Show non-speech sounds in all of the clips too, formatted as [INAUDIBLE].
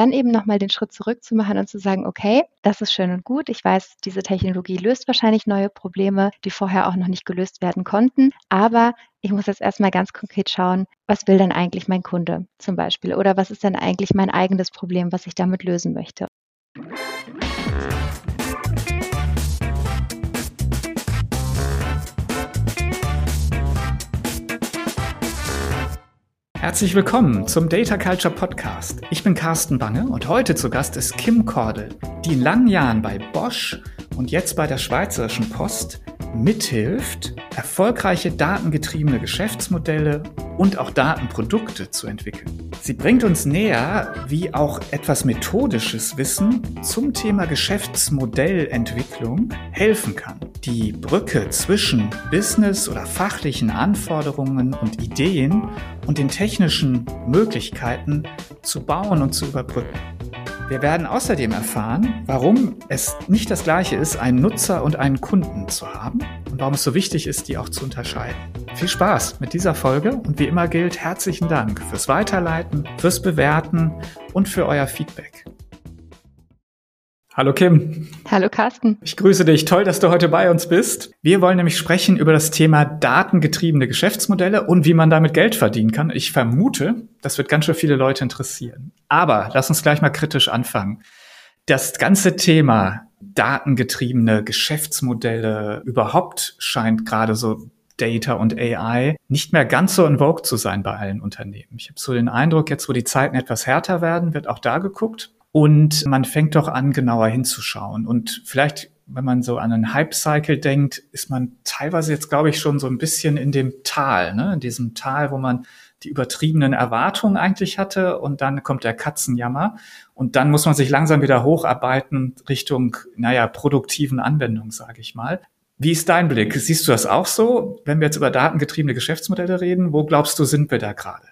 dann eben nochmal den Schritt zurück zu machen und zu sagen, okay, das ist schön und gut. Ich weiß, diese Technologie löst wahrscheinlich neue Probleme, die vorher auch noch nicht gelöst werden konnten. Aber ich muss jetzt erstmal ganz konkret schauen, was will denn eigentlich mein Kunde zum Beispiel? Oder was ist denn eigentlich mein eigenes Problem, was ich damit lösen möchte? Herzlich willkommen zum Data Culture Podcast. Ich bin Carsten Bange und heute zu Gast ist Kim Kordel, die in langen Jahren bei Bosch und jetzt bei der Schweizerischen Post mithilft, erfolgreiche datengetriebene Geschäftsmodelle und auch Datenprodukte zu entwickeln. Sie bringt uns näher, wie auch etwas methodisches Wissen zum Thema Geschäftsmodellentwicklung helfen kann. Die Brücke zwischen Business oder fachlichen Anforderungen und Ideen und den technischen Möglichkeiten zu bauen und zu überbrücken. Wir werden außerdem erfahren, warum es nicht das gleiche ist, einen Nutzer und einen Kunden zu haben und warum es so wichtig ist, die auch zu unterscheiden. Viel Spaß mit dieser Folge und wie immer gilt herzlichen Dank fürs Weiterleiten, fürs Bewerten und für euer Feedback. Hallo Kim. Hallo Carsten. Ich grüße dich. Toll, dass du heute bei uns bist. Wir wollen nämlich sprechen über das Thema datengetriebene Geschäftsmodelle und wie man damit Geld verdienen kann. Ich vermute, das wird ganz schön viele Leute interessieren. Aber lass uns gleich mal kritisch anfangen. Das ganze Thema datengetriebene Geschäftsmodelle überhaupt scheint gerade so Data und AI nicht mehr ganz so in Vogue zu sein bei allen Unternehmen. Ich habe so den Eindruck, jetzt wo die Zeiten etwas härter werden, wird auch da geguckt. Und man fängt doch an, genauer hinzuschauen. Und vielleicht, wenn man so an einen Hype-Cycle denkt, ist man teilweise jetzt, glaube ich, schon so ein bisschen in dem Tal, ne? in diesem Tal, wo man die übertriebenen Erwartungen eigentlich hatte und dann kommt der Katzenjammer und dann muss man sich langsam wieder hocharbeiten Richtung, naja, produktiven Anwendungen, sage ich mal. Wie ist dein Blick? Siehst du das auch so, wenn wir jetzt über datengetriebene Geschäftsmodelle reden? Wo glaubst du, sind wir da gerade?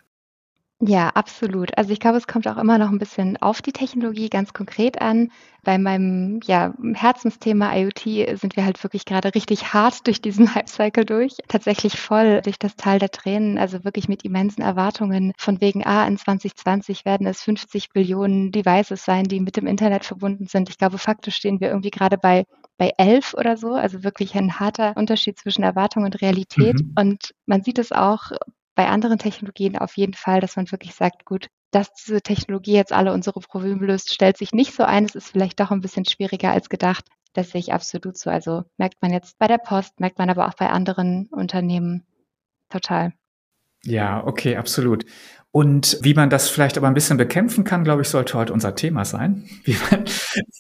Ja, absolut. Also ich glaube, es kommt auch immer noch ein bisschen auf die Technologie ganz konkret an. Bei meinem ja, Herzensthema IoT sind wir halt wirklich gerade richtig hart [LAUGHS] durch diesen Hype-Cycle durch. Tatsächlich voll durch das Tal der Tränen, also wirklich mit immensen Erwartungen. Von wegen, ah, in 2020 werden es 50 Billionen Devices sein, die mit dem Internet verbunden sind. Ich glaube, faktisch stehen wir irgendwie gerade bei bei elf oder so, also wirklich ein harter Unterschied zwischen Erwartung und Realität. Mhm. Und man sieht es auch bei anderen Technologien auf jeden Fall, dass man wirklich sagt, gut, dass diese Technologie jetzt alle unsere Probleme löst, stellt sich nicht so ein. Es ist vielleicht doch ein bisschen schwieriger als gedacht. Das sehe ich absolut so. Also merkt man jetzt bei der Post, merkt man aber auch bei anderen Unternehmen total. Ja, okay, absolut. Und wie man das vielleicht aber ein bisschen bekämpfen kann, glaube ich, sollte heute unser Thema sein. [LAUGHS] Wie man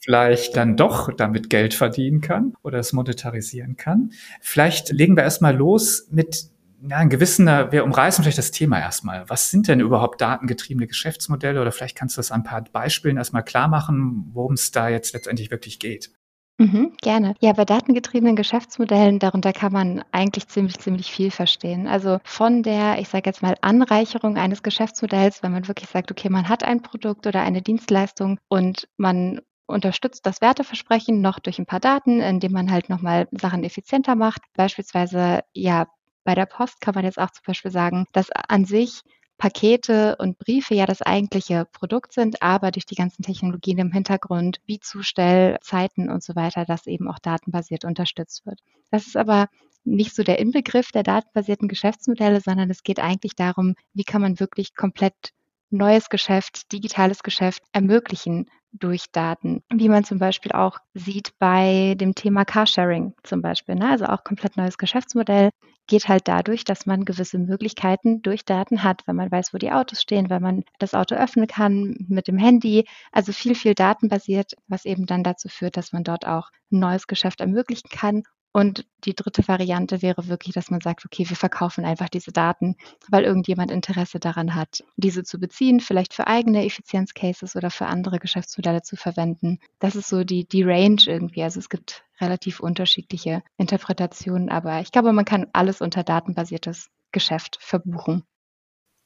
vielleicht dann doch damit Geld verdienen kann oder es monetarisieren kann. Vielleicht legen wir erstmal los mit ja, ein gewisser, wir umreißen vielleicht das Thema erstmal. Was sind denn überhaupt datengetriebene Geschäftsmodelle? Oder vielleicht kannst du das an ein paar Beispielen erstmal klar machen, worum es da jetzt letztendlich wirklich geht. Mhm, gerne. Ja, bei datengetriebenen Geschäftsmodellen, darunter kann man eigentlich ziemlich, ziemlich viel verstehen. Also von der, ich sage jetzt mal, Anreicherung eines Geschäftsmodells, wenn man wirklich sagt, okay, man hat ein Produkt oder eine Dienstleistung und man unterstützt das Werteversprechen noch durch ein paar Daten, indem man halt nochmal Sachen effizienter macht. Beispielsweise, ja, bei der Post kann man jetzt auch zum Beispiel sagen, dass an sich Pakete und Briefe ja das eigentliche Produkt sind, aber durch die ganzen Technologien im Hintergrund wie Zustellzeiten und so weiter, das eben auch datenbasiert unterstützt wird. Das ist aber nicht so der Inbegriff der datenbasierten Geschäftsmodelle, sondern es geht eigentlich darum, wie kann man wirklich komplett neues Geschäft, digitales Geschäft ermöglichen durch Daten, wie man zum Beispiel auch sieht bei dem Thema Carsharing zum Beispiel. Ne? Also auch komplett neues Geschäftsmodell geht halt dadurch, dass man gewisse Möglichkeiten durch Daten hat, wenn man weiß, wo die Autos stehen, wenn man das Auto öffnen kann mit dem Handy. Also viel, viel datenbasiert, was eben dann dazu führt, dass man dort auch ein neues Geschäft ermöglichen kann und die dritte Variante wäre wirklich, dass man sagt, okay, wir verkaufen einfach diese Daten, weil irgendjemand Interesse daran hat, diese zu beziehen, vielleicht für eigene Effizienzcases oder für andere Geschäftsmodelle zu verwenden. Das ist so die, die Range irgendwie. Also es gibt relativ unterschiedliche Interpretationen, aber ich glaube, man kann alles unter datenbasiertes Geschäft verbuchen.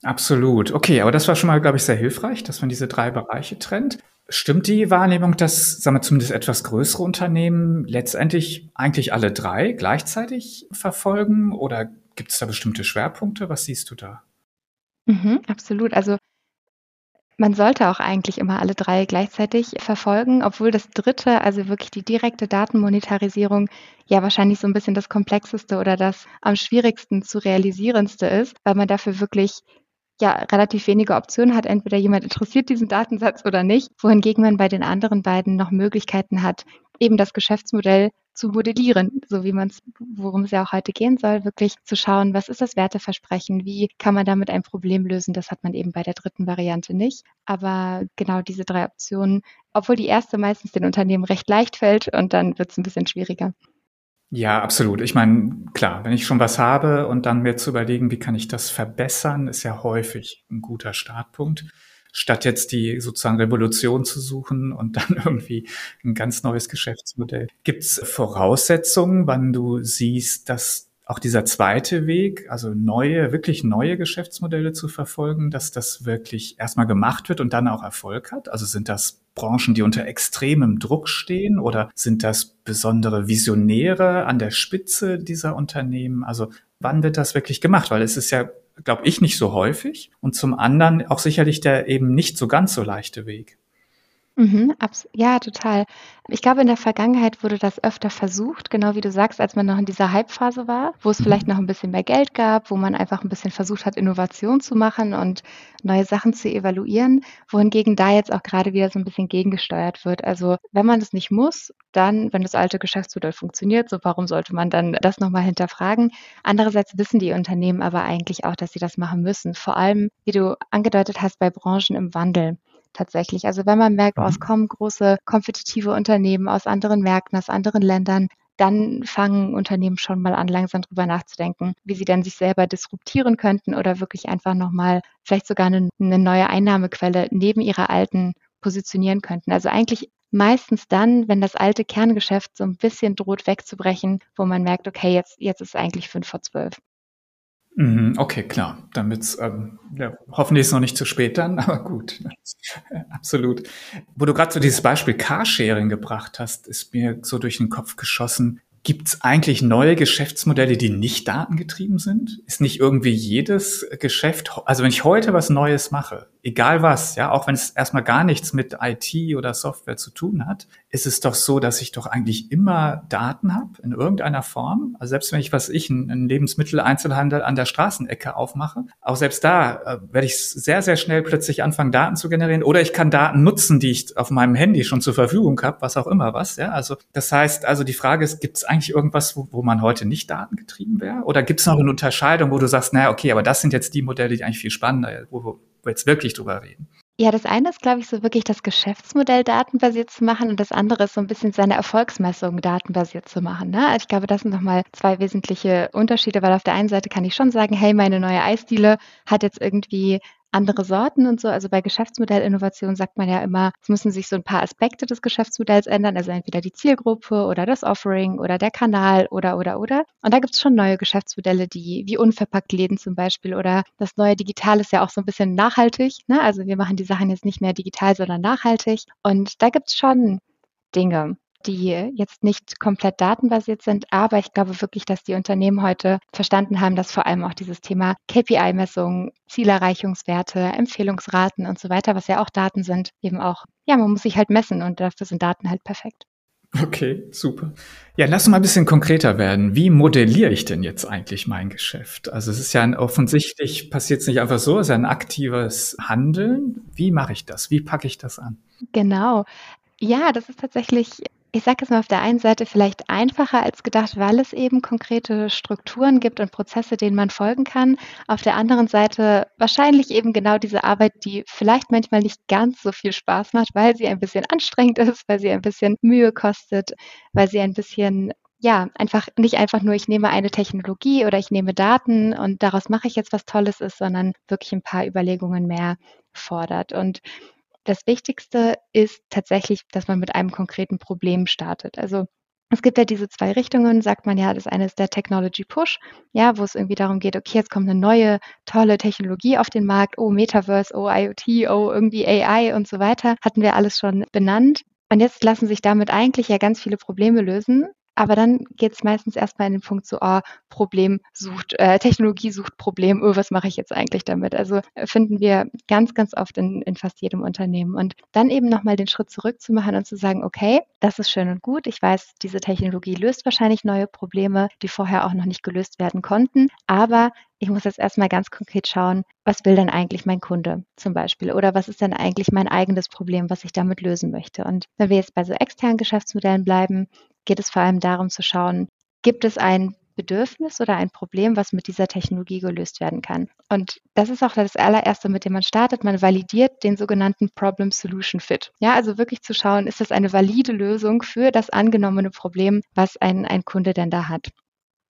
Absolut. Okay, aber das war schon mal, glaube ich, sehr hilfreich, dass man diese drei Bereiche trennt. Stimmt die Wahrnehmung, dass, sagen wir zumindest etwas größere Unternehmen letztendlich eigentlich alle drei gleichzeitig verfolgen oder gibt es da bestimmte Schwerpunkte? Was siehst du da? Mhm, absolut. Also Man sollte auch eigentlich immer alle drei gleichzeitig verfolgen, obwohl das dritte, also wirklich die direkte Datenmonetarisierung, ja wahrscheinlich so ein bisschen das komplexeste oder das am schwierigsten zu realisierendste ist, weil man dafür wirklich ja relativ wenige Optionen hat. Entweder jemand interessiert diesen Datensatz oder nicht, wohingegen man bei den anderen beiden noch Möglichkeiten hat, eben das Geschäftsmodell zu modellieren, so wie man es, worum es ja auch heute gehen soll, wirklich zu schauen, was ist das Werteversprechen, wie kann man damit ein Problem lösen. Das hat man eben bei der dritten Variante nicht. Aber genau diese drei Optionen, obwohl die erste meistens den Unternehmen recht leicht fällt und dann wird es ein bisschen schwieriger. Ja, absolut. Ich meine, klar, wenn ich schon was habe und dann mir zu überlegen, wie kann ich das verbessern, ist ja häufig ein guter Startpunkt statt jetzt die sozusagen Revolution zu suchen und dann [LAUGHS] irgendwie ein ganz neues Geschäftsmodell. Gibt es Voraussetzungen, wann du siehst, dass auch dieser zweite Weg, also neue, wirklich neue Geschäftsmodelle zu verfolgen, dass das wirklich erstmal gemacht wird und dann auch Erfolg hat? Also sind das Branchen, die unter extremem Druck stehen oder sind das besondere Visionäre an der Spitze dieser Unternehmen? Also wann wird das wirklich gemacht? Weil es ist ja glaube ich, nicht so häufig. Und zum anderen auch sicherlich der eben nicht so ganz so leichte Weg. Mhm, ja, total. Ich glaube, in der Vergangenheit wurde das öfter versucht, genau wie du sagst, als man noch in dieser Hype-Phase war, wo es mhm. vielleicht noch ein bisschen mehr Geld gab, wo man einfach ein bisschen versucht hat, Innovation zu machen und neue Sachen zu evaluieren, wohingegen da jetzt auch gerade wieder so ein bisschen gegengesteuert wird. Also wenn man das nicht muss, dann, wenn das alte Geschäftsmodell funktioniert, so warum sollte man dann das nochmal hinterfragen? Andererseits wissen die Unternehmen aber eigentlich auch, dass sie das machen müssen. Vor allem, wie du angedeutet hast, bei Branchen im Wandel tatsächlich. Also wenn man merkt, oh, es mhm. kommen große kompetitive Unternehmen aus anderen Märkten, aus anderen Ländern, dann fangen Unternehmen schon mal an, langsam drüber nachzudenken, wie sie dann sich selber disruptieren könnten oder wirklich einfach nochmal vielleicht sogar eine, eine neue Einnahmequelle neben ihrer alten positionieren könnten. Also eigentlich meistens dann, wenn das alte Kerngeschäft so ein bisschen droht wegzubrechen, wo man merkt, okay, jetzt, jetzt ist eigentlich fünf vor zwölf. Mhm, okay, klar. Damit ähm, ja, hoffentlich ist noch nicht zu spät dann, [LAUGHS] aber gut. [LAUGHS] Absolut. Wo du gerade so dieses Beispiel Carsharing gebracht hast, ist mir so durch den Kopf geschossen. Gibt es eigentlich neue Geschäftsmodelle, die nicht datengetrieben sind? Ist nicht irgendwie jedes Geschäft, also wenn ich heute was Neues mache, egal was, ja, auch wenn es erstmal gar nichts mit IT oder Software zu tun hat, ist es doch so, dass ich doch eigentlich immer Daten habe in irgendeiner Form. Also selbst wenn ich, was ich, einen Lebensmitteleinzelhandel an der Straßenecke aufmache, auch selbst da äh, werde ich sehr, sehr schnell plötzlich anfangen, Daten zu generieren. Oder ich kann Daten nutzen, die ich auf meinem Handy schon zur Verfügung habe, was auch immer was. Ja, also das heißt, also die Frage ist, gibt es eigentlich irgendwas, wo, wo man heute nicht datengetrieben wäre? Oder gibt es noch eine Unterscheidung, wo du sagst, naja, okay, aber das sind jetzt die Modelle, die eigentlich viel spannender, wo, wo wir jetzt wirklich drüber reden? Ja, das eine ist, glaube ich, so wirklich das Geschäftsmodell datenbasiert zu machen und das andere ist so ein bisschen seine Erfolgsmessung datenbasiert zu machen. Ne? Also ich glaube, das sind nochmal zwei wesentliche Unterschiede, weil auf der einen Seite kann ich schon sagen, hey, meine neue Eisdiele hat jetzt irgendwie andere Sorten und so. Also bei Geschäftsmodellinnovation sagt man ja immer, es müssen sich so ein paar Aspekte des Geschäftsmodells ändern, also entweder die Zielgruppe oder das Offering oder der Kanal oder oder oder. Und da gibt es schon neue Geschäftsmodelle, die wie unverpackt Läden zum Beispiel oder das neue Digital ist ja auch so ein bisschen nachhaltig. Ne? Also wir machen die Sachen jetzt nicht mehr digital, sondern nachhaltig. Und da gibt es schon Dinge die jetzt nicht komplett datenbasiert sind. Aber ich glaube wirklich, dass die Unternehmen heute verstanden haben, dass vor allem auch dieses Thema KPI-Messung, Zielerreichungswerte, Empfehlungsraten und so weiter, was ja auch Daten sind, eben auch, ja, man muss sich halt messen und dafür sind Daten halt perfekt. Okay, super. Ja, lass uns mal ein bisschen konkreter werden. Wie modelliere ich denn jetzt eigentlich mein Geschäft? Also es ist ja ein, offensichtlich passiert es nicht einfach so, es ist ja ein aktives Handeln. Wie mache ich das? Wie packe ich das an? Genau. Ja, das ist tatsächlich ich sage es mal auf der einen Seite vielleicht einfacher als gedacht, weil es eben konkrete Strukturen gibt und Prozesse, denen man folgen kann. Auf der anderen Seite wahrscheinlich eben genau diese Arbeit, die vielleicht manchmal nicht ganz so viel Spaß macht, weil sie ein bisschen anstrengend ist, weil sie ein bisschen Mühe kostet, weil sie ein bisschen ja, einfach nicht einfach nur, ich nehme eine Technologie oder ich nehme Daten und daraus mache ich jetzt was Tolles ist, sondern wirklich ein paar Überlegungen mehr fordert. Und das Wichtigste ist tatsächlich, dass man mit einem konkreten Problem startet. Also es gibt ja diese zwei Richtungen, sagt man ja, das eine ist der Technology Push, ja, wo es irgendwie darum geht, okay, jetzt kommt eine neue, tolle Technologie auf den Markt, oh, Metaverse, oh, IoT, oh, irgendwie AI und so weiter, hatten wir alles schon benannt. Und jetzt lassen sich damit eigentlich ja ganz viele Probleme lösen. Aber dann geht es meistens erstmal in den Punkt so, oh, Problem sucht, äh, Technologie sucht Problem, oh, was mache ich jetzt eigentlich damit? Also äh, finden wir ganz, ganz oft in, in fast jedem Unternehmen. Und dann eben nochmal den Schritt zurück zu machen und zu sagen, okay, das ist schön und gut. Ich weiß, diese Technologie löst wahrscheinlich neue Probleme, die vorher auch noch nicht gelöst werden konnten. Aber ich muss jetzt erstmal ganz konkret schauen, was will denn eigentlich mein Kunde zum Beispiel? Oder was ist denn eigentlich mein eigenes Problem, was ich damit lösen möchte? Und wenn wir jetzt bei so externen Geschäftsmodellen bleiben, geht es vor allem darum zu schauen, gibt es ein Bedürfnis oder ein Problem, was mit dieser Technologie gelöst werden kann. Und das ist auch das allererste, mit dem man startet. Man validiert den sogenannten Problem Solution Fit. Ja, also wirklich zu schauen, ist das eine valide Lösung für das angenommene Problem, was ein, ein Kunde denn da hat.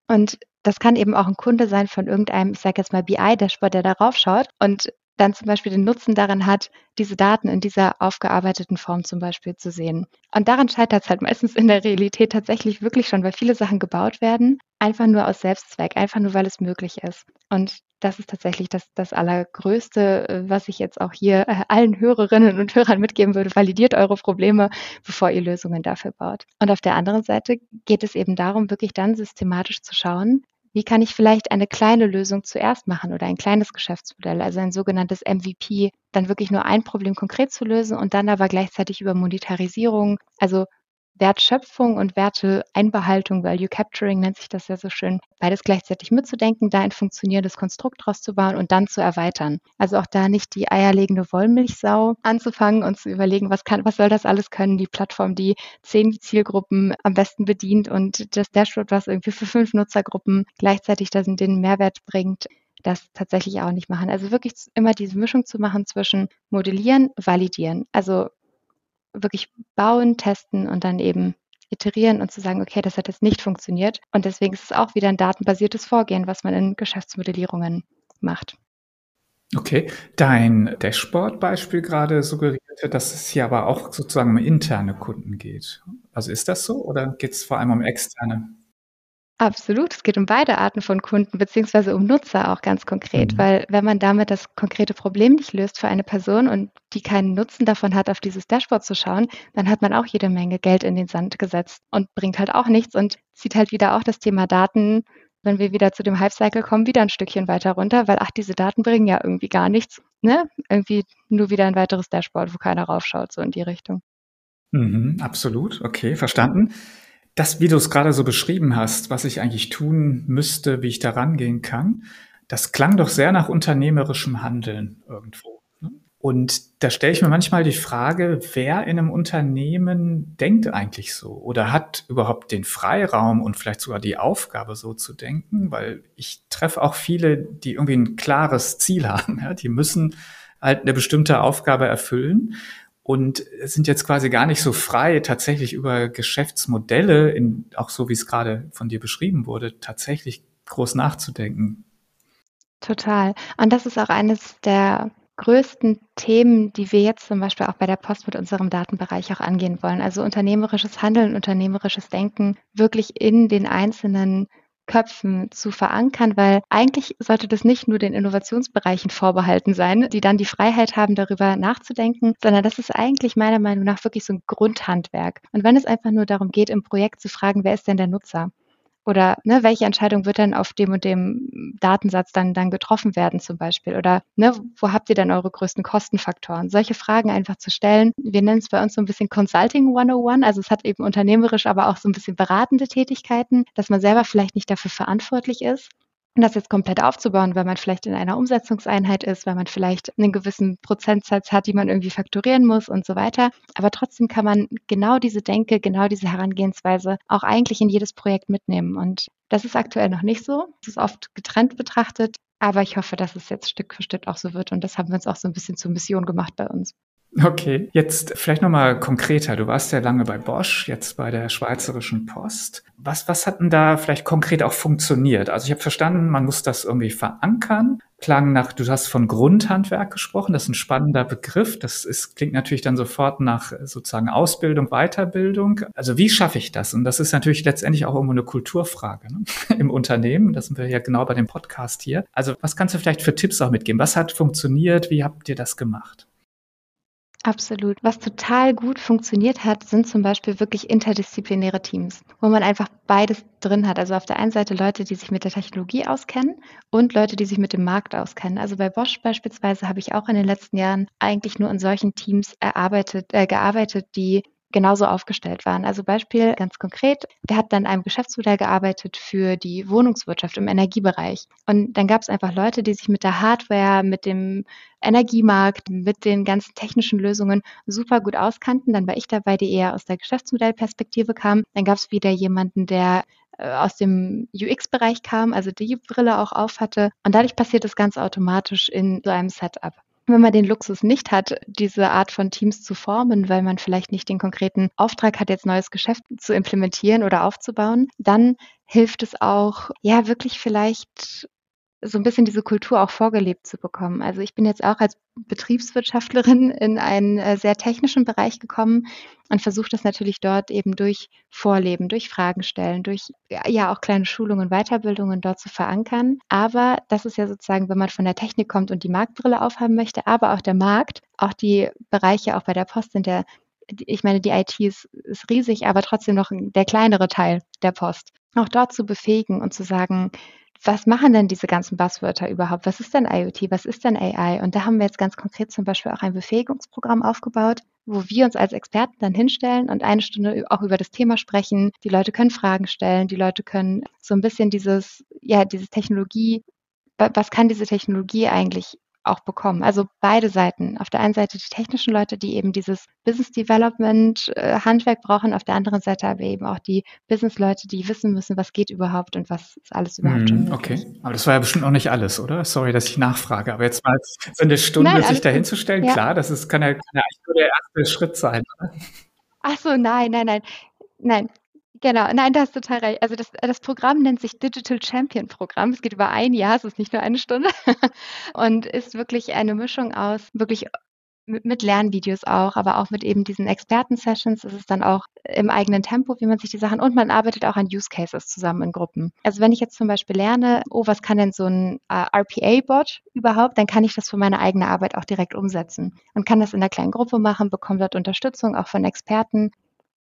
Und das kann eben auch ein Kunde sein von irgendeinem, ich sage jetzt mal BI-Dashboard, der darauf schaut und dann zum Beispiel den Nutzen daran hat, diese Daten in dieser aufgearbeiteten Form zum Beispiel zu sehen. Und daran scheitert es halt meistens in der Realität tatsächlich wirklich schon, weil viele Sachen gebaut werden, einfach nur aus Selbstzweck, einfach nur weil es möglich ist. Und das ist tatsächlich das, das Allergrößte, äh, was ich jetzt auch hier äh, allen Hörerinnen und Hörern mitgeben würde. Validiert eure Probleme, bevor ihr Lösungen dafür baut. Und auf der anderen Seite geht es eben darum, wirklich dann systematisch zu schauen, wie kann ich vielleicht eine kleine Lösung zuerst machen oder ein kleines Geschäftsmodell, also ein sogenanntes MVP, dann wirklich nur ein Problem konkret zu lösen und dann aber gleichzeitig über Monetarisierung, also Wertschöpfung und Werteeinbehaltung, Value Capturing nennt sich das ja so schön, beides gleichzeitig mitzudenken, da ein funktionierendes Konstrukt draus zu bauen und dann zu erweitern. Also auch da nicht die eierlegende Wollmilchsau anzufangen und zu überlegen, was kann, was soll das alles können, die Plattform, die zehn Zielgruppen am besten bedient und das Dashboard, was irgendwie für fünf Nutzergruppen gleichzeitig da den Mehrwert bringt das tatsächlich auch nicht machen. Also wirklich immer diese Mischung zu machen zwischen modellieren, validieren. Also wirklich bauen, testen und dann eben iterieren und zu sagen, okay, das hat jetzt nicht funktioniert. Und deswegen ist es auch wieder ein datenbasiertes Vorgehen, was man in Geschäftsmodellierungen macht. Okay, dein Dashboard-Beispiel gerade suggerierte, dass es hier aber auch sozusagen um interne Kunden geht. Also ist das so oder geht es vor allem um externe? Absolut, es geht um beide Arten von Kunden beziehungsweise um Nutzer auch ganz konkret, mhm. weil wenn man damit das konkrete Problem nicht löst für eine Person und die keinen Nutzen davon hat, auf dieses Dashboard zu schauen, dann hat man auch jede Menge Geld in den Sand gesetzt und bringt halt auch nichts und zieht halt wieder auch das Thema Daten, wenn wir wieder zu dem Hype-Cycle kommen, wieder ein Stückchen weiter runter, weil ach, diese Daten bringen ja irgendwie gar nichts, ne? Irgendwie nur wieder ein weiteres Dashboard, wo keiner raufschaut, so in die Richtung. Mhm, absolut, okay, verstanden das, wie du es gerade so beschrieben hast, was ich eigentlich tun müsste, wie ich da rangehen kann, das klang doch sehr nach unternehmerischem Handeln irgendwo. Ne? Und da stelle ich mir manchmal die Frage, wer in einem Unternehmen denkt eigentlich so oder hat überhaupt den Freiraum und vielleicht sogar die Aufgabe, so zu denken, weil ich treffe auch viele, die irgendwie ein klares Ziel [LAUGHS] haben. Ja? Die müssen halt eine bestimmte Aufgabe erfüllen und sind jetzt quasi gar nicht so frei, tatsächlich über Geschäftsmodelle, in, auch so wie es gerade von dir beschrieben wurde, tatsächlich groß nachzudenken. Total. Und das ist auch eines der größten Themen, die wir jetzt zum Beispiel auch bei der Post mit unserem Datenbereich auch angehen wollen. Also unternehmerisches Handeln, unternehmerisches Denken wirklich in den einzelnen Köpfen zu verankern, weil eigentlich sollte das nicht nur den Innovationsbereichen vorbehalten sein, die dann die Freiheit haben, darüber nachzudenken, sondern das ist eigentlich meiner Meinung nach wirklich so ein Grundhandwerk. Und wenn es einfach nur darum geht, im Projekt zu fragen, wer ist denn der Nutzer? Oder ne, welche Entscheidung wird denn auf dem und dem Datensatz dann, dann getroffen werden zum Beispiel? Oder ne, wo habt ihr denn eure größten Kostenfaktoren? Solche Fragen einfach zu stellen. Wir nennen es bei uns so ein bisschen Consulting 101. Also es hat eben unternehmerisch, aber auch so ein bisschen beratende Tätigkeiten, dass man selber vielleicht nicht dafür verantwortlich ist, das jetzt komplett aufzubauen, weil man vielleicht in einer Umsetzungseinheit ist, weil man vielleicht einen gewissen Prozentsatz hat, die man irgendwie fakturieren muss und so weiter. Aber trotzdem kann man genau diese Denke, genau diese Herangehensweise auch eigentlich in jedes Projekt mitnehmen. Und das ist aktuell noch nicht so. Es ist oft getrennt betrachtet. Aber ich hoffe, dass es jetzt Stück für Stück auch so wird. Und das haben wir uns auch so ein bisschen zur Mission gemacht bei uns. Okay, jetzt vielleicht nochmal konkreter. Du warst ja lange bei Bosch, jetzt bei der Schweizerischen Post. Was, was hat denn da vielleicht konkret auch funktioniert? Also ich habe verstanden, man muss das irgendwie verankern. Klang nach, du hast von Grundhandwerk gesprochen, das ist ein spannender Begriff. Das ist, klingt natürlich dann sofort nach sozusagen Ausbildung, Weiterbildung. Also wie schaffe ich das? Und das ist natürlich letztendlich auch irgendwo eine Kulturfrage ne? [LAUGHS] im Unternehmen. Das sind wir ja genau bei dem Podcast hier. Also was kannst du vielleicht für Tipps auch mitgeben? Was hat funktioniert? Wie habt ihr das gemacht? Absolut. Was total gut funktioniert hat, sind zum Beispiel wirklich interdisziplinäre Teams, wo man einfach beides drin hat. Also auf der einen Seite Leute, die sich mit der Technologie auskennen und Leute, die sich mit dem Markt auskennen. Also bei Bosch beispielsweise habe ich auch in den letzten Jahren eigentlich nur in solchen Teams erarbeitet, äh, gearbeitet, die genauso aufgestellt waren. Also Beispiel ganz konkret, der hat dann einem Geschäftsmodell gearbeitet für die Wohnungswirtschaft im Energiebereich. Und dann gab es einfach Leute, die sich mit der Hardware, mit dem Energiemarkt, mit den ganzen technischen Lösungen super gut auskannten. Dann war ich dabei, die eher aus der Geschäftsmodellperspektive kam. Dann gab es wieder jemanden, der äh, aus dem UX-Bereich kam, also die Brille auch auf hatte. Und dadurch passiert das ganz automatisch in so einem Setup. Wenn man den Luxus nicht hat, diese Art von Teams zu formen, weil man vielleicht nicht den konkreten Auftrag hat, jetzt neues Geschäft zu implementieren oder aufzubauen, dann hilft es auch, ja, wirklich vielleicht so ein bisschen diese Kultur auch vorgelebt zu bekommen. Also ich bin jetzt auch als Betriebswirtschaftlerin [LAUGHS] in einen äh, sehr technischen Bereich gekommen und versuche das natürlich dort eben durch Vorleben, durch Fragen stellen, durch ja auch kleine Schulungen, Weiterbildungen dort zu verankern. Aber das ist ja sozusagen, wenn man von der Technik kommt und die Marktbrille aufhaben möchte, aber auch der Markt, auch die Bereiche auch bei der Post sind der ich meine, die IT ist, ist riesig, aber trotzdem noch der kleinere Teil der Post. Auch dort zu befähigen und zu sagen, was machen denn diese ganzen Buzzwörter überhaupt? Was ist denn IoT? Was ist denn AI? Und da haben wir jetzt ganz konkret zum Beispiel auch ein Befähigungsprogramm aufgebaut, wo wir uns als Experten dann hinstellen und eine Stunde auch über das Thema sprechen. Die Leute können Fragen stellen, die Leute können so ein bisschen dieses, ja, dieses Technologie, was kann diese Technologie eigentlich auch bekommen. Also beide Seiten. Auf der einen Seite die technischen Leute, die eben dieses Business Development äh, Handwerk brauchen, auf der anderen Seite aber eben auch die Business Leute, die wissen müssen, was geht überhaupt und was ist alles überhaupt. Mm, okay, aber das war ja bestimmt noch nicht alles, oder? Sorry, dass ich nachfrage, aber jetzt mal so eine Stunde nein, sich dahinzustellen, ja. klar, das ist, kann, ja, kann ja eigentlich nur der erste Schritt sein. Oder? Ach so, nein, nein, nein. Nein, Genau, nein, da hast du total recht. Also das, das Programm nennt sich Digital Champion Programm. Es geht über ein Jahr, es ist nicht nur eine Stunde [LAUGHS] und ist wirklich eine Mischung aus wirklich mit, Lernvideos auch, aber auch mit eben diesen Experten-Sessions. Es ist dann auch im eigenen Tempo, wie man sich die Sachen und man arbeitet auch an Use Cases zusammen in Gruppen. Also wenn ich jetzt zum Beispiel lerne, oh, was kann denn so ein äh, RPA-Bot überhaupt, dann kann ich das für meine eigene Arbeit auch direkt umsetzen und kann das in einer kleinen Gruppe machen, bekomme dort Unterstützung auch von Experten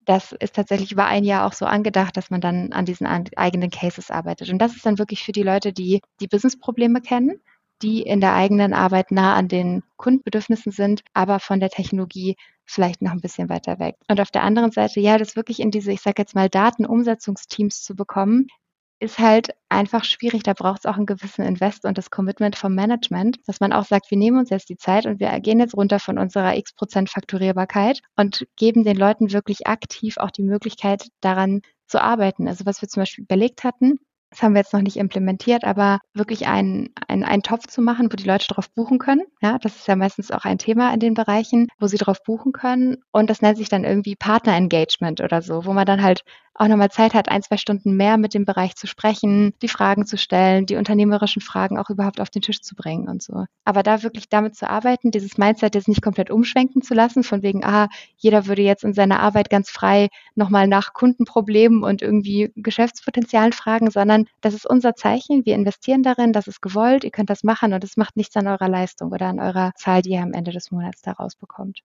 das ist tatsächlich über ein Jahr auch so angedacht, dass man dann an diesen eigenen Cases arbeitet. Und das ist dann wirklich für die Leute, die die Businessprobleme kennen, die in der eigenen Arbeit nah an den Kundenbedürfnissen sind, aber von der Technologie vielleicht noch ein bisschen weiter weg. Und auf der anderen Seite, ja, das wirklich in diese, ich sage jetzt mal, Datenumsetzungsteams zu bekommen, ist halt einfach schwierig. Da braucht es auch einen gewissen Invest und das Commitment vom Management, dass man auch sagt, wir nehmen uns jetzt die Zeit und wir gehen jetzt runter von unserer x Prozent Fakturierbarkeit und geben den Leuten wirklich aktiv auch die Möglichkeit, daran zu arbeiten. Also was wir zum Beispiel überlegt hatten, das haben wir jetzt noch nicht implementiert, aber wirklich einen, einen, Topf zu machen, wo die Leute drauf buchen können. Ja, das ist ja meistens auch ein Thema in den Bereichen, wo sie drauf buchen können. Und das nennt sich dann irgendwie Partner Engagement oder so, wo man dann halt auch nochmal Zeit hat, ein, zwei Stunden mehr mit dem Bereich zu sprechen, die Fragen zu stellen, die unternehmerischen Fragen auch überhaupt auf den Tisch zu bringen und so. Aber da wirklich damit zu arbeiten, dieses Mindset jetzt nicht komplett umschwenken zu lassen, von wegen, ah, jeder würde jetzt in seiner Arbeit ganz frei nochmal nach Kundenproblemen und irgendwie Geschäftspotenzialen fragen, sondern das ist unser Zeichen, wir investieren darin, das ist gewollt, ihr könnt das machen und es macht nichts an eurer Leistung oder an eurer Zahl, die ihr am Ende des Monats daraus bekommt.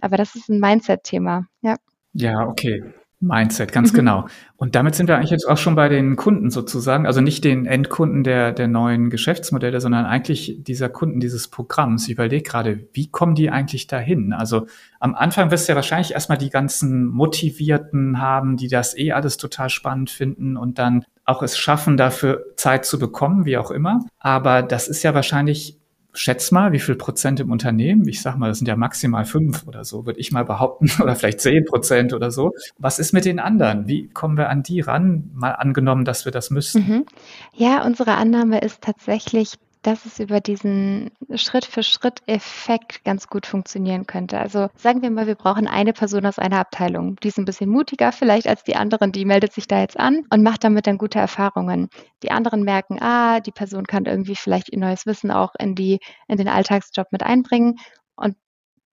Aber das ist ein Mindset-Thema, ja. Ja, okay. Mindset, ganz mhm. genau. Und damit sind wir eigentlich jetzt auch schon bei den Kunden sozusagen, also nicht den Endkunden der, der neuen Geschäftsmodelle, sondern eigentlich dieser Kunden dieses Programms. Ich überlege gerade, wie kommen die eigentlich dahin? Also am Anfang wirst du ja wahrscheinlich erstmal die ganzen Motivierten haben, die das eh alles total spannend finden und dann auch es schaffen, dafür Zeit zu bekommen, wie auch immer. Aber das ist ja wahrscheinlich schätz mal, wie viel Prozent im Unternehmen? Ich sag mal, das sind ja maximal fünf oder so, würde ich mal behaupten, [LAUGHS] oder vielleicht zehn Prozent oder so. Was ist mit den anderen? Wie kommen wir an die ran? Mal angenommen, dass wir das müssten. Mhm. Ja, unsere Annahme ist tatsächlich, dass es über diesen Schritt-für-Schritt-Effekt ganz gut funktionieren könnte. Also sagen wir mal, wir brauchen eine Person aus einer Abteilung. Die ist ein bisschen mutiger vielleicht als die anderen, die meldet sich da jetzt an und macht damit dann gute Erfahrungen. Die anderen merken, ah, die Person kann irgendwie vielleicht ihr neues Wissen auch in, die, in den Alltagsjob mit einbringen. Und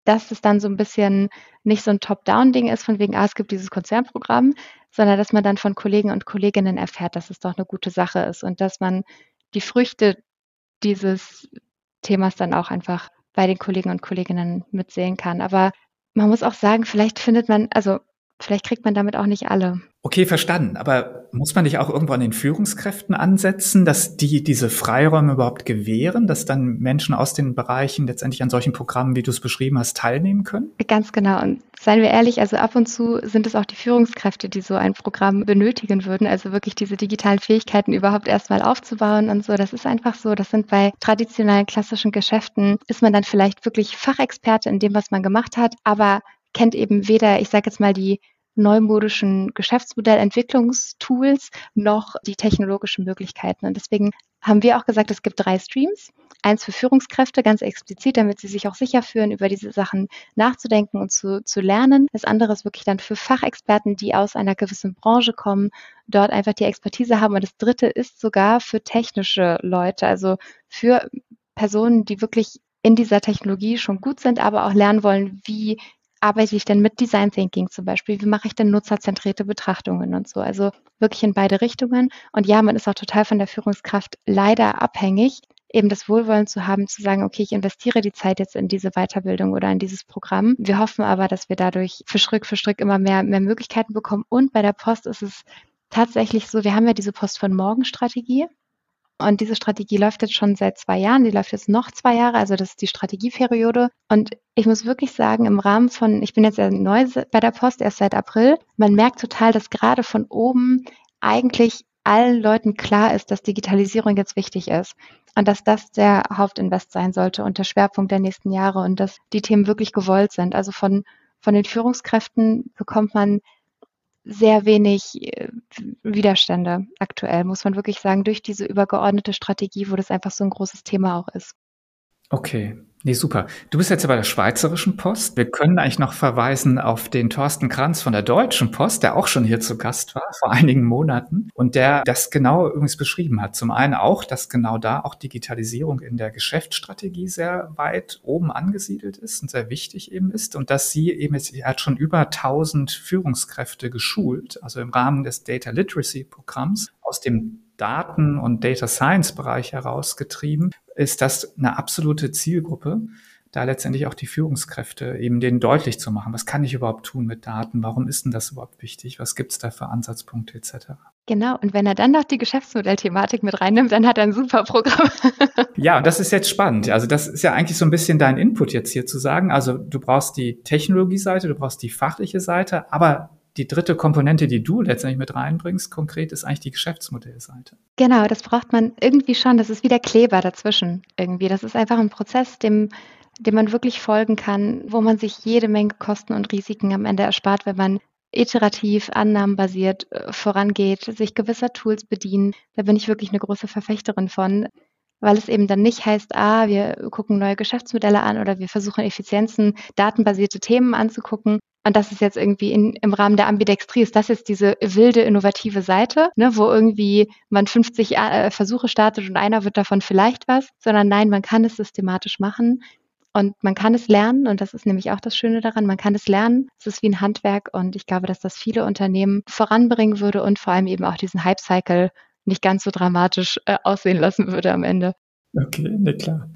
dass es dann so ein bisschen nicht so ein Top-Down-Ding ist, von wegen, ah, es gibt dieses Konzernprogramm, sondern dass man dann von Kollegen und Kolleginnen erfährt, dass es doch eine gute Sache ist und dass man die Früchte dieses Themas dann auch einfach bei den Kollegen und Kolleginnen mitsehen kann. Aber man muss auch sagen, vielleicht findet man, also vielleicht kriegt man damit auch nicht alle. Okay, verstanden. Aber muss man nicht auch irgendwo an den Führungskräften ansetzen, dass die diese Freiräume überhaupt gewähren, dass dann Menschen aus den Bereichen letztendlich an solchen Programmen, wie du es beschrieben hast, teilnehmen können? Ganz genau. Und seien wir ehrlich, also ab und zu sind es auch die Führungskräfte, die so ein Programm benötigen würden. Also wirklich diese digitalen Fähigkeiten überhaupt erstmal aufzubauen und so. Das ist einfach so. Das sind bei traditionellen klassischen Geschäften, ist man dann vielleicht wirklich Fachexperte in dem, was man gemacht hat, aber kennt eben weder, ich sage jetzt mal, die neumodischen Geschäftsmodellentwicklungstools noch die technologischen Möglichkeiten. Und deswegen haben wir auch gesagt, es gibt drei Streams. Eins für Führungskräfte, ganz explizit, damit sie sich auch sicher fühlen, über diese Sachen nachzudenken und zu, zu lernen. Das andere ist wirklich dann für Fachexperten, die aus einer gewissen Branche kommen, dort einfach die Expertise haben. Und das dritte ist sogar für technische Leute, also für Personen, die wirklich in dieser Technologie schon gut sind, aber auch lernen wollen, wie arbeite ich denn mit Design Thinking zum Beispiel? Wie mache ich denn nutzerzentrierte Betrachtungen und so? Also wirklich in beide Richtungen. Und ja, man ist auch total von der Führungskraft leider abhängig, eben das Wohlwollen zu haben, zu sagen, okay, ich investiere die Zeit jetzt in diese Weiterbildung oder in dieses Programm. Wir hoffen aber, dass wir dadurch für Schritt für Schritt immer mehr, mehr Möglichkeiten bekommen. Und bei der Post ist es tatsächlich so, wir haben ja diese Post von Morgen Strategie. Und diese Strategie läuft jetzt schon seit zwei Jahren. Die läuft jetzt noch zwei Jahre. Also das ist die Strategieperiode. Und ich muss wirklich sagen, im Rahmen von, ich bin jetzt ja neu bei der Post, erst seit April, man merkt total, dass gerade von oben eigentlich allen Leuten klar ist, dass Digitalisierung jetzt wichtig ist und dass das der Hauptinvest sein sollte und der Schwerpunkt der nächsten Jahre und dass die Themen wirklich gewollt sind. Also von, von den Führungskräften bekommt man sehr wenig äh, Widerstände aktuell, muss man wirklich sagen, durch diese übergeordnete Strategie, wo das einfach so ein großes Thema auch ist. Okay, nee, super. Du bist jetzt ja bei der Schweizerischen Post. Wir können eigentlich noch verweisen auf den Thorsten Kranz von der Deutschen Post, der auch schon hier zu Gast war vor einigen Monaten und der das genau übrigens beschrieben hat. Zum einen auch, dass genau da auch Digitalisierung in der Geschäftsstrategie sehr weit oben angesiedelt ist und sehr wichtig eben ist und dass sie eben, jetzt, er hat schon über 1000 Führungskräfte geschult, also im Rahmen des Data Literacy Programms aus dem Daten- und Data Science-Bereich herausgetrieben, ist das eine absolute Zielgruppe, da letztendlich auch die Führungskräfte eben denen deutlich zu machen, was kann ich überhaupt tun mit Daten, warum ist denn das überhaupt wichtig, was gibt es da für Ansatzpunkte etc. Genau, und wenn er dann noch die Geschäftsmodellthematik mit reinnimmt, dann hat er ein super Programm. [LAUGHS] ja, und das ist jetzt spannend. Also das ist ja eigentlich so ein bisschen dein Input jetzt hier zu sagen. Also du brauchst die Technologie-Seite, du brauchst die fachliche Seite, aber die dritte Komponente, die du letztendlich mit reinbringst, konkret, ist eigentlich die Geschäftsmodellseite. Genau, das braucht man irgendwie schon. Das ist wie der Kleber dazwischen irgendwie. Das ist einfach ein Prozess, dem, dem man wirklich folgen kann, wo man sich jede Menge Kosten und Risiken am Ende erspart, wenn man iterativ, annahmenbasiert äh, vorangeht, sich gewisser Tools bedienen. Da bin ich wirklich eine große Verfechterin von weil es eben dann nicht heißt, ah, wir gucken neue Geschäftsmodelle an oder wir versuchen Effizienzen, datenbasierte Themen anzugucken, und das ist jetzt irgendwie in, im Rahmen der Ambidextrie, ist das jetzt diese wilde, innovative Seite, ne, wo irgendwie man 50 äh, Versuche startet und einer wird davon vielleicht was, sondern nein, man kann es systematisch machen und man kann es lernen und das ist nämlich auch das Schöne daran, man kann es lernen. Es ist wie ein Handwerk und ich glaube, dass das viele Unternehmen voranbringen würde und vor allem eben auch diesen Hype-Cycle nicht ganz so dramatisch äh, aussehen lassen würde am Ende. Okay, ne klar.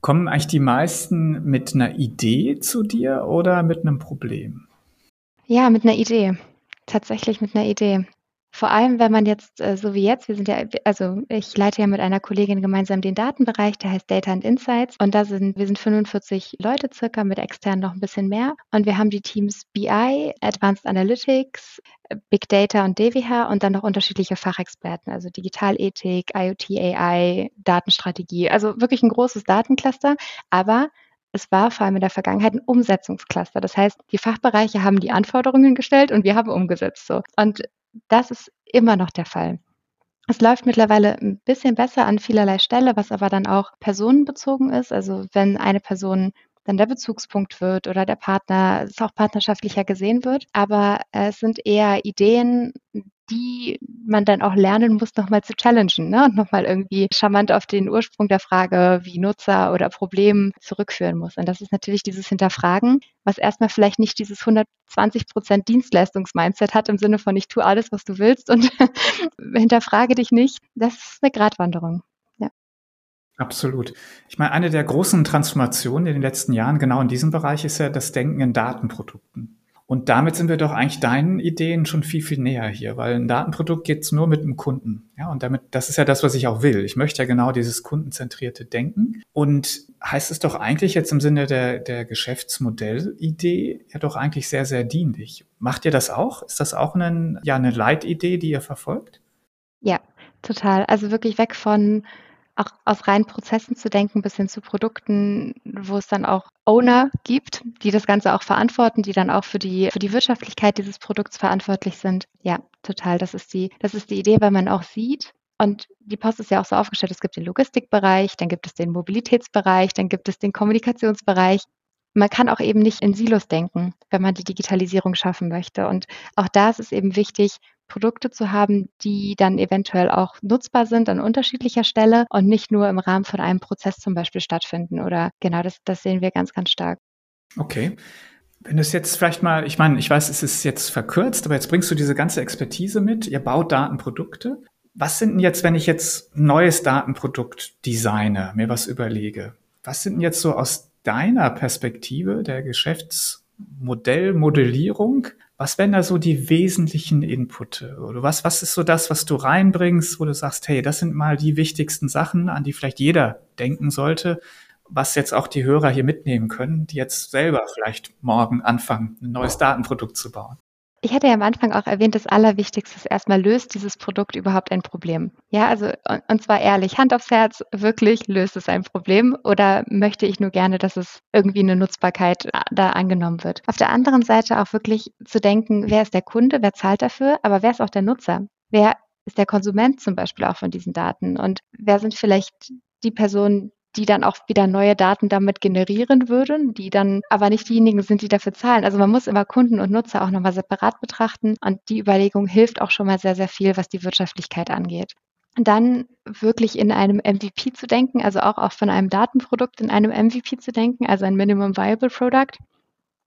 Kommen eigentlich die meisten mit einer Idee zu dir oder mit einem Problem? Ja, mit einer Idee. Tatsächlich mit einer Idee. Vor allem, wenn man jetzt, äh, so wie jetzt, wir sind ja, also ich leite ja mit einer Kollegin gemeinsam den Datenbereich, der heißt Data and Insights. Und da sind, wir sind 45 Leute circa, mit extern noch ein bisschen mehr. Und wir haben die Teams BI, Advanced Analytics, Big Data und DWH und dann noch unterschiedliche Fachexperten, also Digitalethik, IoT, AI, Datenstrategie. Also wirklich ein großes Datencluster. Aber es war vor allem in der Vergangenheit ein Umsetzungscluster. Das heißt, die Fachbereiche haben die Anforderungen gestellt und wir haben umgesetzt so. Und das ist immer noch der Fall. Es läuft mittlerweile ein bisschen besser an vielerlei Stelle, was aber dann auch personenbezogen ist. Also wenn eine Person dann der Bezugspunkt wird oder der Partner, es auch partnerschaftlicher gesehen wird. Aber es sind eher Ideen, die man dann auch lernen muss, nochmal zu challengen ne? und nochmal irgendwie charmant auf den Ursprung der Frage, wie Nutzer oder Problem zurückführen muss. Und das ist natürlich dieses Hinterfragen, was erstmal vielleicht nicht dieses 120 Prozent Dienstleistungs-Mindset hat im Sinne von ich tue alles, was du willst und [LAUGHS] hinterfrage dich nicht. Das ist eine Gratwanderung. Absolut. Ich meine, eine der großen Transformationen in den letzten Jahren genau in diesem Bereich ist ja das Denken in Datenprodukten. Und damit sind wir doch eigentlich deinen Ideen schon viel, viel näher hier, weil ein Datenprodukt geht's nur mit dem Kunden. Ja, und damit, das ist ja das, was ich auch will. Ich möchte ja genau dieses kundenzentrierte Denken. Und heißt es doch eigentlich jetzt im Sinne der, der Geschäftsmodellidee ja doch eigentlich sehr, sehr dienlich. Macht ihr das auch? Ist das auch eine, ja, eine Leitidee, die ihr verfolgt? Ja, total. Also wirklich weg von auch aus reinen Prozessen zu denken, bis hin zu Produkten, wo es dann auch Owner gibt, die das Ganze auch verantworten, die dann auch für die, für die Wirtschaftlichkeit dieses Produkts verantwortlich sind. Ja, total. Das ist die, das ist die Idee, weil man auch sieht, und die Post ist ja auch so aufgestellt, es gibt den Logistikbereich, dann gibt es den Mobilitätsbereich, dann gibt es den Kommunikationsbereich. Man kann auch eben nicht in Silos denken, wenn man die Digitalisierung schaffen möchte. Und auch da ist es eben wichtig, Produkte zu haben, die dann eventuell auch nutzbar sind an unterschiedlicher Stelle und nicht nur im Rahmen von einem Prozess zum Beispiel stattfinden. Oder genau, das, das sehen wir ganz, ganz stark. Okay. Wenn du es jetzt vielleicht mal, ich meine, ich weiß, es ist jetzt verkürzt, aber jetzt bringst du diese ganze Expertise mit. Ihr baut Datenprodukte. Was sind denn jetzt, wenn ich jetzt ein neues Datenprodukt designe, mir was überlege? Was sind denn jetzt so aus deiner Perspektive der Geschäftsmodellmodellierung was wären da so die wesentlichen Inputte? Oder was, was ist so das, was du reinbringst, wo du sagst, hey, das sind mal die wichtigsten Sachen, an die vielleicht jeder denken sollte, was jetzt auch die Hörer hier mitnehmen können, die jetzt selber vielleicht morgen anfangen, ein neues Datenprodukt zu bauen? Ich hatte ja am Anfang auch erwähnt, das Allerwichtigste ist erstmal, löst dieses Produkt überhaupt ein Problem? Ja, also, und zwar ehrlich, Hand aufs Herz, wirklich löst es ein Problem oder möchte ich nur gerne, dass es irgendwie eine Nutzbarkeit äh, da angenommen wird? Auf der anderen Seite auch wirklich zu denken, wer ist der Kunde, wer zahlt dafür, aber wer ist auch der Nutzer? Wer ist der Konsument zum Beispiel auch von diesen Daten? Und wer sind vielleicht die Personen, die dann auch wieder neue Daten damit generieren würden, die dann aber nicht diejenigen sind, die dafür zahlen. Also man muss immer Kunden und Nutzer auch nochmal separat betrachten und die Überlegung hilft auch schon mal sehr, sehr viel, was die Wirtschaftlichkeit angeht. Dann wirklich in einem MVP zu denken, also auch, auch von einem Datenprodukt in einem MVP zu denken, also ein Minimum Viable Product.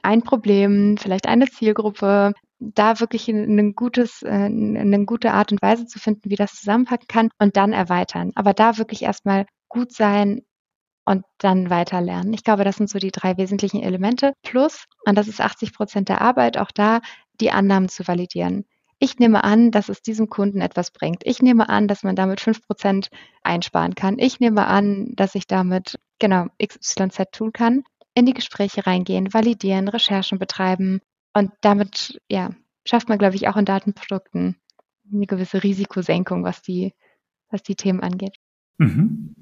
Ein Problem, vielleicht eine Zielgruppe, da wirklich ein gutes, äh, eine gute Art und Weise zu finden, wie das zusammenpacken kann und dann erweitern. Aber da wirklich erstmal gut sein und dann weiter lernen. Ich glaube, das sind so die drei wesentlichen Elemente. Plus, und das ist 80 Prozent der Arbeit, auch da die Annahmen zu validieren. Ich nehme an, dass es diesem Kunden etwas bringt. Ich nehme an, dass man damit 5 Prozent einsparen kann. Ich nehme an, dass ich damit genau XYZ tun kann. In die Gespräche reingehen, validieren, Recherchen betreiben. Und damit, ja, schafft man, glaube ich, auch in Datenprodukten eine gewisse Risikosenkung, was die, was die Themen angeht. Mhm.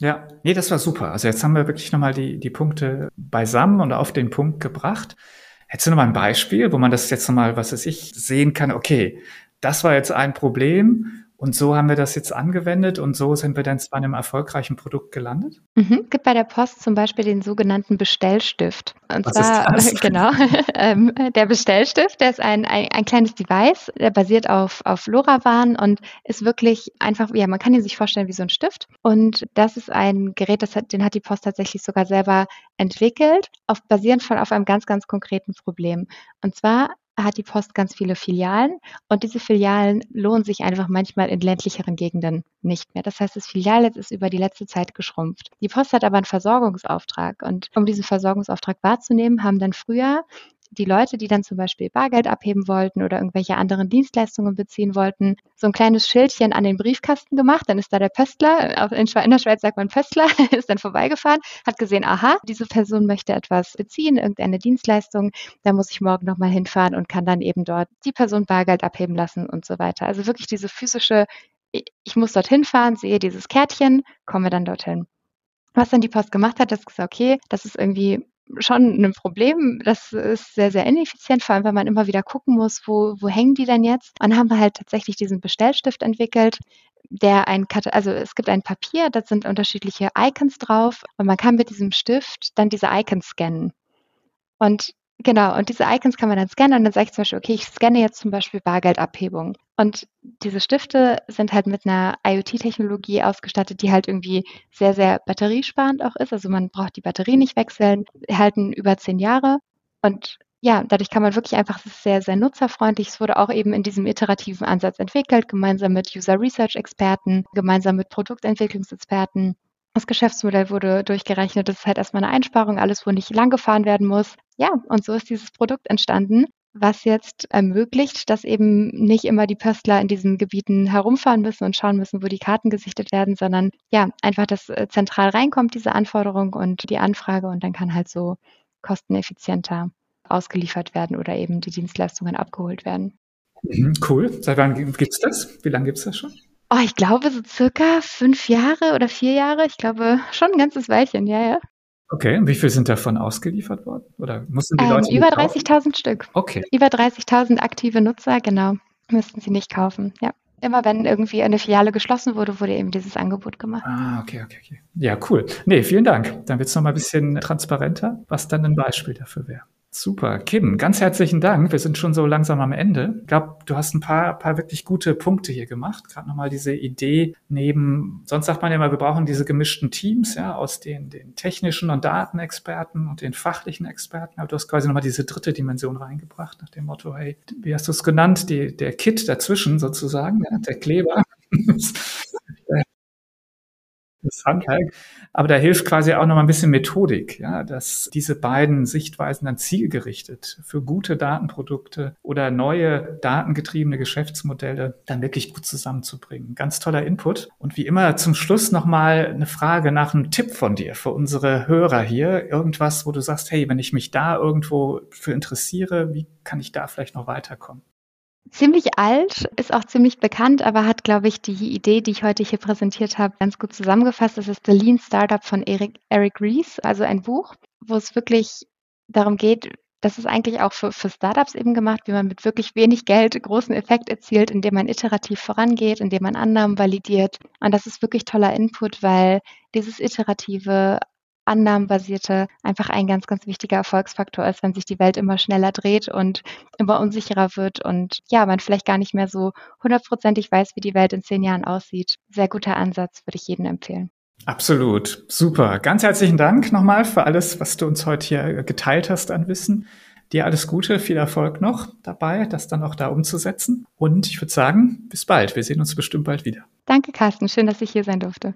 Ja, nee, das war super. Also jetzt haben wir wirklich nochmal die, die Punkte beisammen und auf den Punkt gebracht. Hättest du nochmal ein Beispiel, wo man das jetzt nochmal, was weiß ich, sehen kann, okay, das war jetzt ein Problem und so haben wir das jetzt angewendet und so sind wir dann zu einem erfolgreichen Produkt gelandet? Mhm. Gibt bei der Post zum Beispiel den sogenannten Bestellstift. Und Was zwar, ist das? [LAUGHS] genau, [LAUGHS] ähm, der Bestellstift, der ist ein, ein, ein, kleines Device, der basiert auf, auf LoRaWAN und ist wirklich einfach, ja, man kann ihn sich vorstellen wie so ein Stift. Und das ist ein Gerät, das hat, den hat die Post tatsächlich sogar selber entwickelt, auf, basierend von auf einem ganz, ganz konkreten Problem. Und zwar hat die Post ganz viele Filialen und diese Filialen lohnen sich einfach manchmal in ländlicheren Gegenden nicht mehr. Das heißt, das Filialnetz ist über die letzte Zeit geschrumpft. Die Post hat aber einen Versorgungsauftrag und um diesen Versorgungsauftrag wahrzunehmen, haben dann früher die Leute, die dann zum Beispiel Bargeld abheben wollten oder irgendwelche anderen Dienstleistungen beziehen wollten, so ein kleines Schildchen an den Briefkasten gemacht. Dann ist da der Pöstler, in der Schweiz sagt man Pöstler, [LAUGHS] ist dann vorbeigefahren, hat gesehen, aha, diese Person möchte etwas beziehen, irgendeine Dienstleistung. Da muss ich morgen nochmal hinfahren und kann dann eben dort die Person Bargeld abheben lassen und so weiter. Also wirklich diese physische, ich muss dorthin fahren, sehe dieses Kärtchen, komme dann dorthin. Was dann die Post gemacht hat, ist okay, das ist irgendwie schon ein Problem. Das ist sehr, sehr ineffizient, vor allem, wenn man immer wieder gucken muss, wo, wo hängen die denn jetzt? Und dann haben wir halt tatsächlich diesen Bestellstift entwickelt, der ein, also es gibt ein Papier, da sind unterschiedliche Icons drauf und man kann mit diesem Stift dann diese Icons scannen. Und Genau, und diese Icons kann man dann scannen und dann sage ich zum Beispiel, okay, ich scanne jetzt zum Beispiel Bargeldabhebung. Und diese Stifte sind halt mit einer IoT-Technologie ausgestattet, die halt irgendwie sehr, sehr batteriesparend auch ist. Also man braucht die Batterie nicht wechseln, halten über zehn Jahre. Und ja, dadurch kann man wirklich einfach, es ist sehr, sehr nutzerfreundlich. Es wurde auch eben in diesem iterativen Ansatz entwickelt, gemeinsam mit User Research Experten, gemeinsam mit Produktentwicklungsexperten. Das Geschäftsmodell wurde durchgerechnet. Das ist halt erstmal eine Einsparung, alles, wo nicht lang gefahren werden muss. Ja, und so ist dieses Produkt entstanden, was jetzt ermöglicht, dass eben nicht immer die Pöstler in diesen Gebieten herumfahren müssen und schauen müssen, wo die Karten gesichtet werden, sondern ja, einfach, dass äh, zentral reinkommt, diese Anforderung und die Anfrage und dann kann halt so kosteneffizienter ausgeliefert werden oder eben die Dienstleistungen abgeholt werden. Mhm, cool. Seit wann gibt es das? Wie lange gibt es das schon? Oh, ich glaube so circa fünf Jahre oder vier Jahre. Ich glaube schon ein ganzes Weilchen, ja, ja. Okay, und wie viel sind davon ausgeliefert worden? Oder mussten die ähm, Leute Über 30.000 Stück. Okay. Über 30.000 aktive Nutzer, genau, müssten sie nicht kaufen, ja. Immer wenn irgendwie eine Filiale geschlossen wurde, wurde eben dieses Angebot gemacht. Ah, okay, okay, okay. Ja, cool. Nee, vielen Dank. Dann wird es nochmal ein bisschen transparenter, was dann ein Beispiel dafür wäre. Super. Kim, ganz herzlichen Dank. Wir sind schon so langsam am Ende. Ich glaube, du hast ein paar, paar wirklich gute Punkte hier gemacht. Gerade nochmal diese Idee neben, sonst sagt man ja immer, wir brauchen diese gemischten Teams, ja, aus den, den technischen und Datenexperten und den fachlichen Experten. Aber du hast quasi nochmal diese dritte Dimension reingebracht, nach dem Motto, hey, wie hast du es genannt? Die, der Kit dazwischen sozusagen, ja, der Kleber. Handwerk. Aber da hilft quasi auch noch mal ein bisschen Methodik, ja, dass diese beiden Sichtweisen dann zielgerichtet für gute Datenprodukte oder neue datengetriebene Geschäftsmodelle dann wirklich gut zusammenzubringen. Ganz toller Input. Und wie immer zum Schluss noch mal eine Frage nach einem Tipp von dir für unsere Hörer hier. Irgendwas, wo du sagst, hey, wenn ich mich da irgendwo für interessiere, wie kann ich da vielleicht noch weiterkommen? Ziemlich alt, ist auch ziemlich bekannt, aber hat, glaube ich, die Idee, die ich heute hier präsentiert habe, ganz gut zusammengefasst. Das ist The Lean Startup von Eric, Eric Ries, also ein Buch, wo es wirklich darum geht, das ist eigentlich auch für, für Startups eben gemacht, wie man mit wirklich wenig Geld großen Effekt erzielt, indem man iterativ vorangeht, indem man Annahmen validiert. Und das ist wirklich toller Input, weil dieses iterative annahmenbasierte einfach ein ganz, ganz wichtiger Erfolgsfaktor ist, wenn sich die Welt immer schneller dreht und immer unsicherer wird und ja, man vielleicht gar nicht mehr so hundertprozentig weiß, wie die Welt in zehn Jahren aussieht. Sehr guter Ansatz, würde ich jedem empfehlen. Absolut. Super. Ganz herzlichen Dank nochmal für alles, was du uns heute hier geteilt hast an Wissen. Dir alles Gute, viel Erfolg noch dabei, das dann auch da umzusetzen. Und ich würde sagen, bis bald. Wir sehen uns bestimmt bald wieder. Danke, Carsten. Schön, dass ich hier sein durfte.